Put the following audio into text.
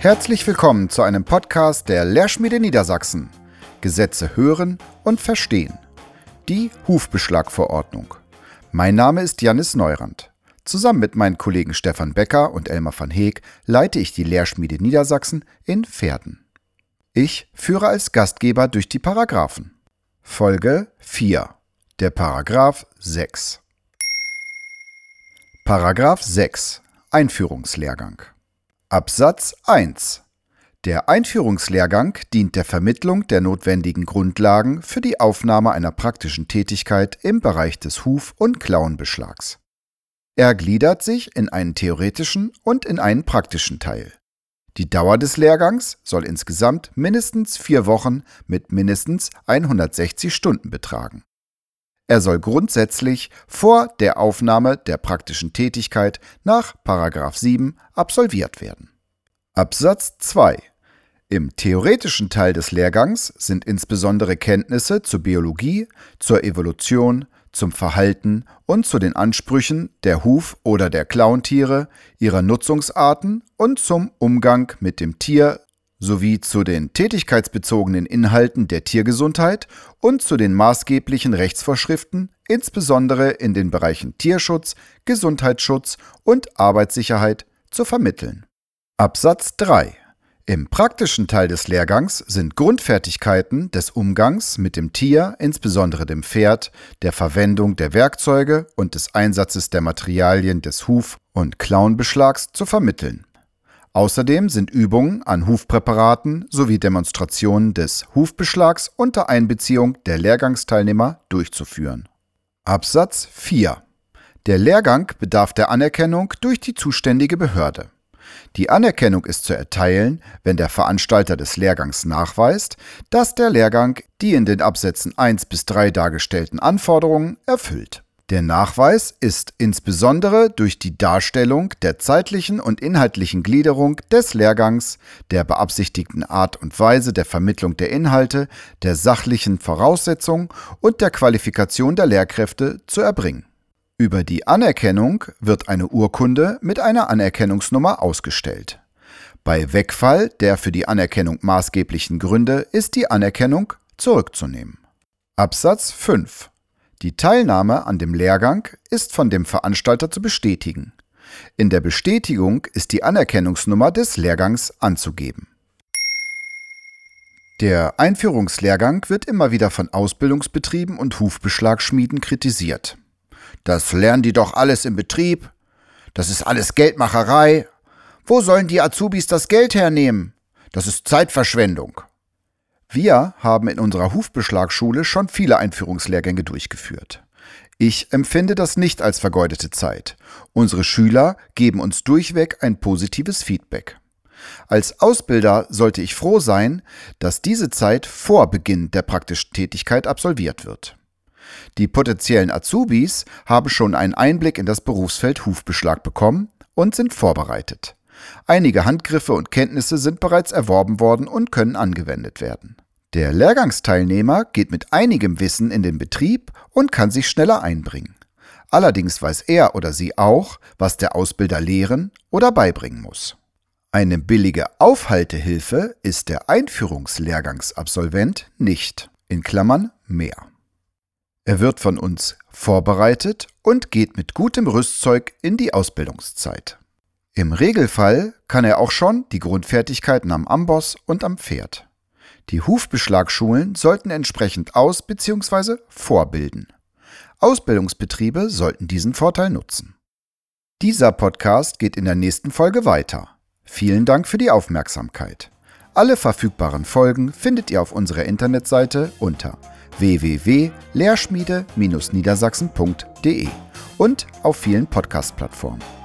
Herzlich willkommen zu einem Podcast der Lehrschmiede Niedersachsen. Gesetze hören und verstehen. Die Hufbeschlagverordnung. Mein Name ist Janis Neurand. Zusammen mit meinen Kollegen Stefan Becker und Elmar van Heek leite ich die Lehrschmiede Niedersachsen in Pferden. Ich führe als Gastgeber durch die Paragraphen. Folge 4. Der Paragraph 6. Paragraph 6 Einführungslehrgang Absatz 1 Der Einführungslehrgang dient der Vermittlung der notwendigen Grundlagen für die Aufnahme einer praktischen Tätigkeit im Bereich des Huf- und Klauenbeschlags. Er gliedert sich in einen theoretischen und in einen praktischen Teil. Die Dauer des Lehrgangs soll insgesamt mindestens vier Wochen mit mindestens 160 Stunden betragen. Er soll grundsätzlich vor der Aufnahme der praktischen Tätigkeit nach 7 absolviert werden. Absatz 2 Im theoretischen Teil des Lehrgangs sind insbesondere Kenntnisse zur Biologie, zur Evolution, zum Verhalten und zu den Ansprüchen der Huf- oder der Klauentiere, ihrer Nutzungsarten und zum Umgang mit dem Tier sowie zu den tätigkeitsbezogenen Inhalten der Tiergesundheit und zu den maßgeblichen Rechtsvorschriften, insbesondere in den Bereichen Tierschutz, Gesundheitsschutz und Arbeitssicherheit, zu vermitteln. Absatz 3 im praktischen Teil des Lehrgangs sind Grundfertigkeiten des Umgangs mit dem Tier, insbesondere dem Pferd, der Verwendung der Werkzeuge und des Einsatzes der Materialien des Huf- und Klauenbeschlags zu vermitteln. Außerdem sind Übungen an Hufpräparaten sowie Demonstrationen des Hufbeschlags unter Einbeziehung der Lehrgangsteilnehmer durchzuführen. Absatz 4 Der Lehrgang bedarf der Anerkennung durch die zuständige Behörde. Die Anerkennung ist zu erteilen, wenn der Veranstalter des Lehrgangs nachweist, dass der Lehrgang die in den Absätzen 1 bis 3 dargestellten Anforderungen erfüllt. Der Nachweis ist insbesondere durch die Darstellung der zeitlichen und inhaltlichen Gliederung des Lehrgangs, der beabsichtigten Art und Weise der Vermittlung der Inhalte, der sachlichen Voraussetzungen und der Qualifikation der Lehrkräfte zu erbringen. Über die Anerkennung wird eine Urkunde mit einer Anerkennungsnummer ausgestellt. Bei Wegfall der für die Anerkennung maßgeblichen Gründe ist die Anerkennung zurückzunehmen. Absatz 5 die Teilnahme an dem Lehrgang ist von dem Veranstalter zu bestätigen. In der Bestätigung ist die Anerkennungsnummer des Lehrgangs anzugeben. Der Einführungslehrgang wird immer wieder von Ausbildungsbetrieben und Hufbeschlagschmieden kritisiert. Das lernen die doch alles im Betrieb. Das ist alles Geldmacherei. Wo sollen die Azubis das Geld hernehmen? Das ist Zeitverschwendung. Wir haben in unserer Hufbeschlagschule schon viele Einführungslehrgänge durchgeführt. Ich empfinde das nicht als vergeudete Zeit. Unsere Schüler geben uns durchweg ein positives Feedback. Als Ausbilder sollte ich froh sein, dass diese Zeit vor Beginn der praktischen Tätigkeit absolviert wird. Die potenziellen Azubis haben schon einen Einblick in das Berufsfeld Hufbeschlag bekommen und sind vorbereitet. Einige Handgriffe und Kenntnisse sind bereits erworben worden und können angewendet werden. Der Lehrgangsteilnehmer geht mit einigem Wissen in den Betrieb und kann sich schneller einbringen. Allerdings weiß er oder sie auch, was der Ausbilder lehren oder beibringen muss. Eine billige Aufhaltehilfe ist der Einführungslehrgangsabsolvent nicht, in Klammern mehr. Er wird von uns vorbereitet und geht mit gutem Rüstzeug in die Ausbildungszeit. Im Regelfall kann er auch schon die Grundfertigkeiten am Amboss und am Pferd. Die Hufbeschlagschulen sollten entsprechend aus- bzw. vorbilden. Ausbildungsbetriebe sollten diesen Vorteil nutzen. Dieser Podcast geht in der nächsten Folge weiter. Vielen Dank für die Aufmerksamkeit. Alle verfügbaren Folgen findet ihr auf unserer Internetseite unter www.lehrschmiede-niedersachsen.de und auf vielen Podcast-Plattformen.